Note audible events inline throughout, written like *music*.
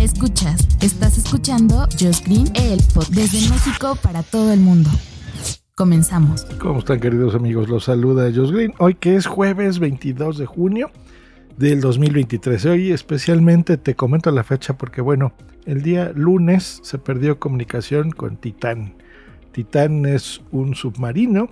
Escuchas, estás escuchando Just Green, el pod desde México para todo el mundo. Comenzamos. ¿Cómo están queridos amigos? Los saluda Josh Green. Hoy que es jueves 22 de junio del 2023. Hoy especialmente te comento la fecha porque bueno, el día lunes se perdió comunicación con Titán. Titán es un submarino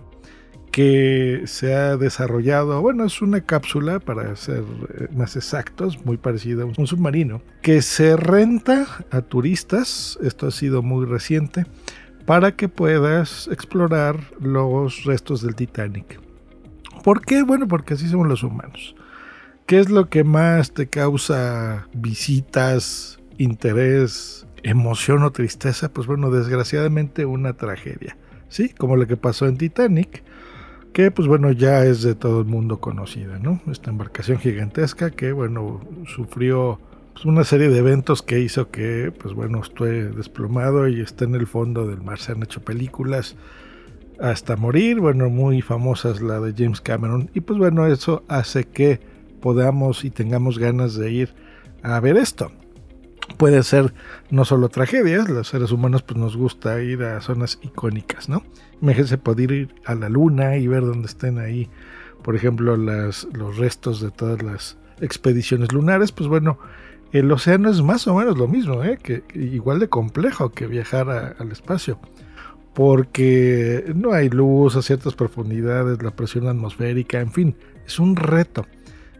que se ha desarrollado, bueno, es una cápsula para ser eh, más exactos, muy parecida a un submarino, que se renta a turistas, esto ha sido muy reciente, para que puedas explorar los restos del Titanic. ¿Por qué? Bueno, porque así somos los humanos. ¿Qué es lo que más te causa visitas, interés, emoción o tristeza? Pues bueno, desgraciadamente una tragedia. Sí, como lo que pasó en Titanic, que pues bueno ya es de todo el mundo conocida, ¿no? Esta embarcación gigantesca que bueno sufrió pues, una serie de eventos que hizo que pues bueno esté desplomado y está en el fondo del mar. Se han hecho películas hasta morir, bueno muy famosas la de James Cameron y pues bueno eso hace que podamos y tengamos ganas de ir a ver esto puede ser no solo tragedias, los seres humanos pues nos gusta ir a zonas icónicas, ¿no? Imagínense poder ir a la luna y ver dónde estén ahí, por ejemplo, los restos de todas las expediciones lunares, pues bueno, el océano es más o menos lo mismo, ¿eh? que, igual de complejo que viajar al espacio, porque no hay luz a ciertas profundidades, la presión atmosférica, en fin, es un reto.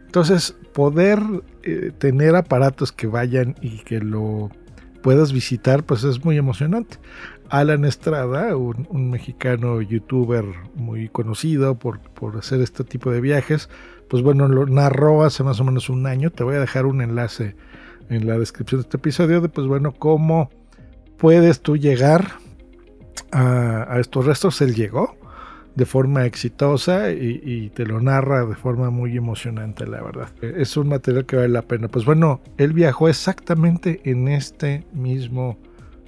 Entonces, poder eh, tener aparatos que vayan y que lo puedas visitar, pues es muy emocionante. Alan Estrada, un, mexicano youtuber muy conocido por, por, hacer este tipo de viajes, pues bueno, lo narró hace más o menos un año. Te voy a dejar un enlace en la descripción de este episodio de, pues bueno, cómo puedes tú llegar a, a estos restos. Él llegó, de forma exitosa y, te lo narra de forma muy emocionante, la verdad. Es un material que vale la pena. Pues bueno, él viajó exactamente en este mismo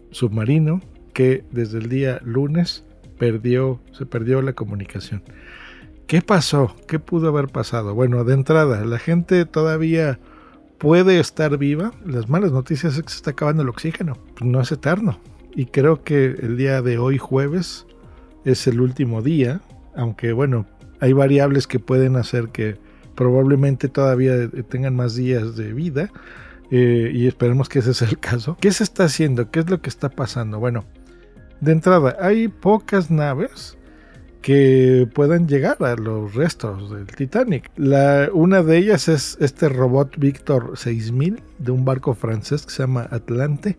submarino que desde el día lunes perdió, se perdió la comunicación. ¿Qué pasó? ¿Qué pudo haber pasado? Bueno, de entrada, la gente todavía puede estar viva. Las malas noticias es que se está acabando el oxígeno. no es eterno. Y creo que el día de hoy, jueves, es el último día, aunque bueno, hay variables que pueden hacer que probablemente todavía tengan más días de vida eh, y esperemos que ese sea el caso. ¿Qué se está haciendo? ¿Qué es lo que está pasando? Bueno, de entrada, hay pocas naves que puedan llegar a los restos del Titanic. Una de ellas es este robot Victor 6000 de un barco francés que se llama Atlante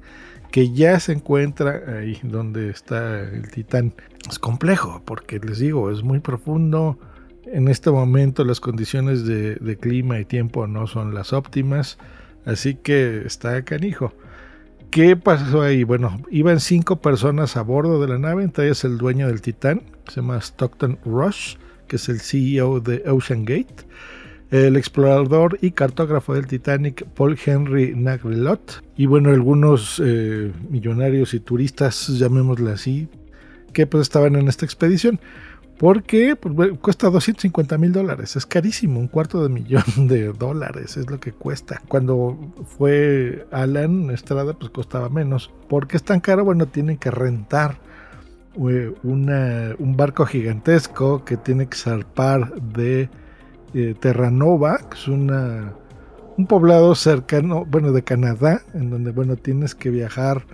que ya se encuentra ahí donde está el Titán. Es complejo porque les digo, es muy profundo. En este momento las condiciones de, clima y tiempo no son las óptimas, así que está canijo. ¿Qué pasó ahí? Bueno, iban cinco personas a bordo de la nave, entre ellas el dueño del Titán, se llama Stockton Rush, que es el CEO de Ocean Gate el explorador y cartógrafo del Titanic Paul Henry Nagrelot y bueno algunos eh, millonarios y turistas llamémosle así que pues estaban en esta expedición. Porque pues, cuesta 250 mil dólares. Es carísimo un cuarto de millón *laughs* de dólares es lo que cuesta. Cuando fue Alan Estrada pues costaba menos. Porque es tan caro bueno tienen que rentar eh, un barco gigantesco que tiene que zarpar de eh, Terranova, que es una, un poblado cercano, bueno, de Canadá, en donde, bueno, tienes que viajar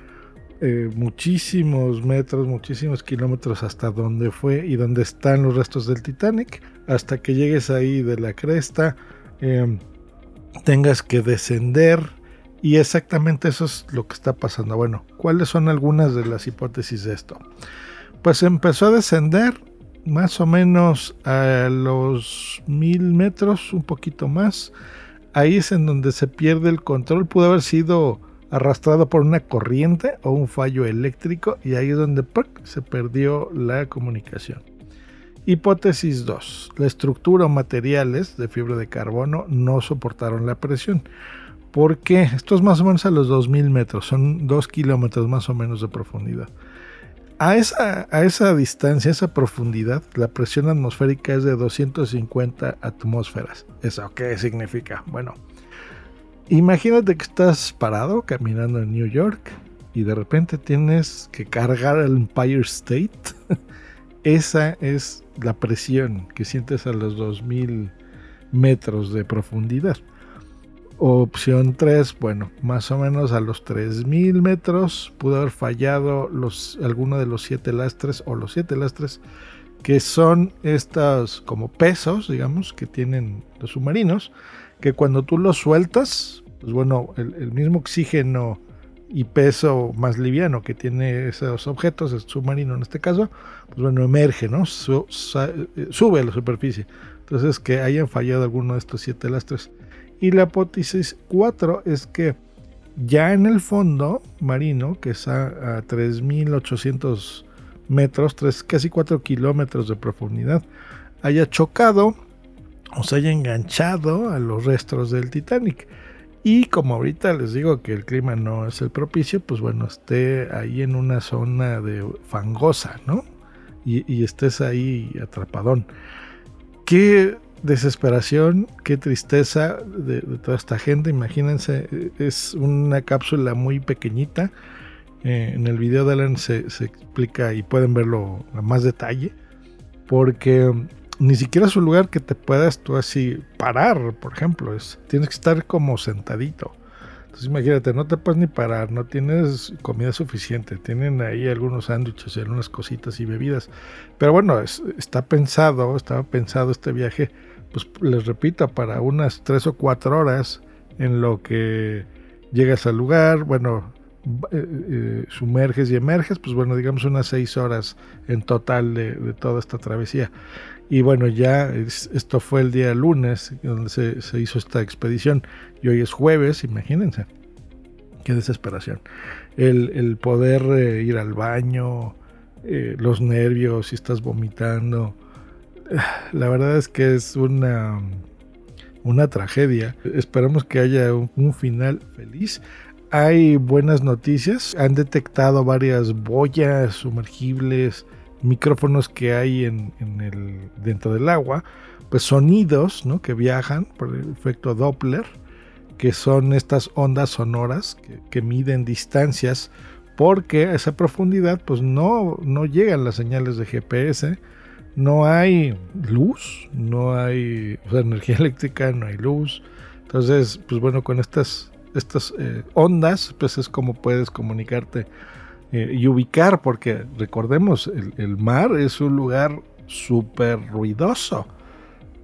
eh, muchísimos metros, muchísimos kilómetros hasta donde fue y donde están los restos del Titanic, hasta que llegues ahí de la cresta, em, tengas que descender. Y exactamente eso es lo que está pasando. Bueno, ¿cuáles son algunas de las hipótesis de esto? Pues empezó a descender más o menos a los mil metros, un poquito más, ahí es en donde se pierde el control. Pudo haber sido arrastrado por una corriente o un fallo eléctrico y ahí es donde se perdió la comunicación. Hipótesis 2. La estructura o materiales de fibra de carbono no soportaron la presión. ¿Por qué? Esto es más o menos a los 2000 metros, son 2 kilómetros más o menos de profundidad. A esa, a esa distancia, a esa profundidad, la presión atmosférica es de 250 atmósferas. ¿Eso qué significa? Bueno, imagínate que estás parado caminando en New York y de repente tienes que cargar el Empire State. *laughs* esa es la presión que sientes a los 2000 metros de profundidad. Opción 3, bueno, más o menos a los 3000 metros pudo haber fallado alguno de los siete lastres o los siete lastres que son estos como pesos, digamos, que tienen los submarinos, que cuando tú los sueltas, pues bueno, el, mismo oxígeno y peso más liviano que tiene esos objetos, el submarino en este caso, pues bueno, emerge, ¿no? sube a la superficie. Entonces, que hayan fallado alguno de estos siete lastres. Y la hipótesis 4 es que ya en el fondo marino, que está a 3.800 metros, casi 4 kilómetros de profundidad, haya chocado o se haya enganchado a los restos del Titanic. Y como ahorita les digo que el clima no es el propicio, pues bueno, esté ahí en una zona de fangosa, ¿no? Y, estés ahí atrapadón. ¿Qué desesperación, qué tristeza de, toda esta gente. Imagínense, es una cápsula muy pequeñita. Eh, en el video de Alan se, explica y pueden verlo a más detalle. Porque ni siquiera es un lugar que te puedas tú así parar, por ejemplo. Es, tienes que estar como sentadito. Entonces imagínate, no te puedes ni parar, no tienes comida suficiente, tienen ahí algunos sándwiches y algunas cositas y bebidas. Pero bueno, está pensado, estaba pensado este viaje pues les repito, para unas tres o cuatro horas en lo que llegas al lugar, bueno, eh, eh, sumerges y emerges, pues bueno, digamos unas seis horas en total de, toda esta travesía. Y bueno, ya esto fue el día lunes donde se, hizo esta expedición y hoy es jueves, imagínense. Qué desesperación. El, poder eh, ir al baño, los nervios, si estás vomitando, la verdad es que es una, una tragedia. Esperamos que haya un, final feliz. Hay buenas noticias. Han detectado varias boyas sumergibles, micrófonos que hay en, el, dentro del agua, pues sonidos ¿no? que viajan por el efecto Doppler, que son estas ondas sonoras que, miden distancias porque a esa profundidad pues no, no llegan las señales de GPS no hay luz, no hay energía *laughs* eléctrica, no hay luz. Entonces, pues bueno, con estas, estas eh, ondas, pues es como puedes comunicarte eh, y ubicar, porque recordemos, el, mar es un lugar súper ruidoso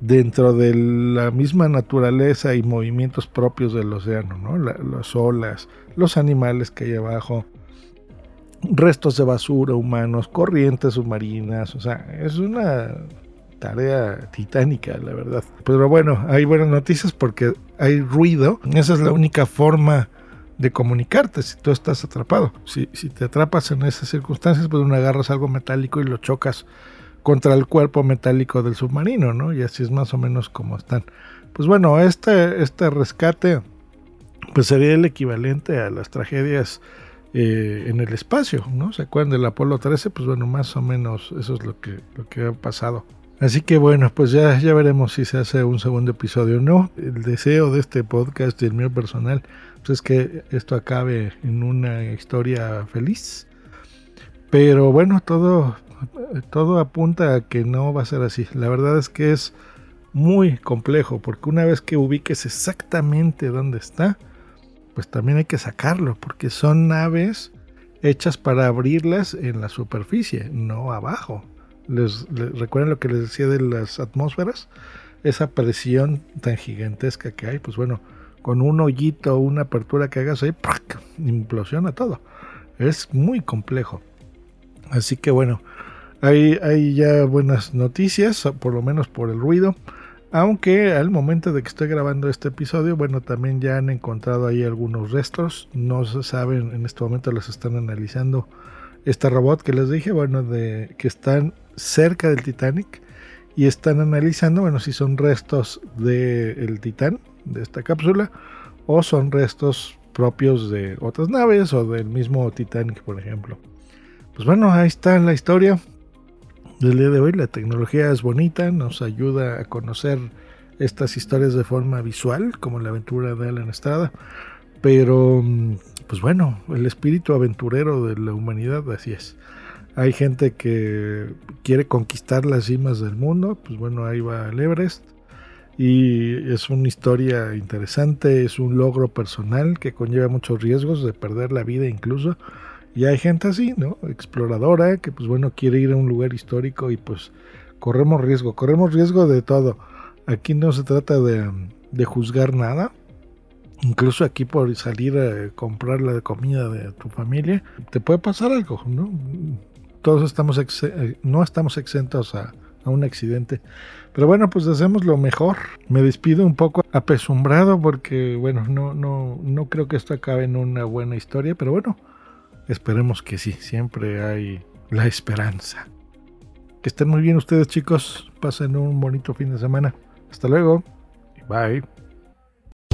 dentro de la misma naturaleza y movimientos propios del océano, ¿no? las olas, los animales que hay abajo, restos de basura humanos, corrientes submarinas, o sea, es una tarea titánica, la verdad. Pero bueno, hay buenas noticias porque hay ruido, esa es la única forma de comunicarte si tú estás atrapado. Si, si te atrapas en esas circunstancias, pues uno agarras algo metálico y lo chocas contra el cuerpo metálico del submarino, ¿no? Y así es más o menos como están. Pues bueno, este, este rescate pues sería el equivalente a las tragedias eh, en el espacio, ¿no? ¿Se acuerdan del Apolo 13? Pues bueno, más o menos eso es lo que, lo que ha pasado. Así que bueno, pues ya, ya veremos si se hace un segundo episodio o no. El deseo de este podcast y el mío personal pues es que esto acabe en una historia feliz. Pero bueno, todo, todo apunta a que no va a ser así. La verdad es que es muy complejo porque una vez que ubiques exactamente dónde está, pues también hay que sacarlo, porque son naves hechas para abrirlas en la superficie, no abajo. Les, ¿Recuerdan lo que les decía de las atmósferas? Esa presión tan gigantesca que hay, pues bueno, con un hoyito o una apertura que hagas ahí, implosiona todo. Es muy complejo. Así que bueno, hay, hay ya buenas noticias, por lo menos por el ruido. Aunque al momento de que estoy grabando este episodio, bueno, también ya han encontrado ahí algunos restos. No se saben, en este momento los están analizando. Este robot que les dije, bueno, de que están cerca del Titanic y están analizando, bueno, si son restos del Titán, de esta cápsula, o son restos propios de otras naves o del mismo Titanic, por ejemplo. Pues bueno, ahí está la historia del día de hoy. La tecnología es bonita, nos ayuda a conocer estas historias de forma visual, como la aventura de Alan Estrada. Pero, mm, pues bueno, el espíritu aventurero de la humanidad, así es. Hay gente que quiere conquistar las cimas del mundo, pues bueno, ahí va el Everest. Y es una historia interesante, es un logro personal que conlleva muchos riesgos de perder la vida incluso y hay gente así, ¿no? Exploradora, que pues bueno, quiere ir a un lugar histórico y pues corremos riesgo, corremos riesgo de todo. Aquí no se trata de, juzgar nada. Incluso aquí por salir a comprar la comida de tu familia, te puede pasar algo, ¿no? Todos estamos, eh, no estamos exentos a, a un accidente. Pero bueno, pues hacemos lo mejor. Me despido un poco apesumbrado porque, bueno, no, no, no creo que esto acabe en una buena historia, pero bueno, Esperemos que sí, siempre hay la esperanza. Que estén muy bien ustedes chicos, pasen un bonito fin de semana. Hasta luego bye.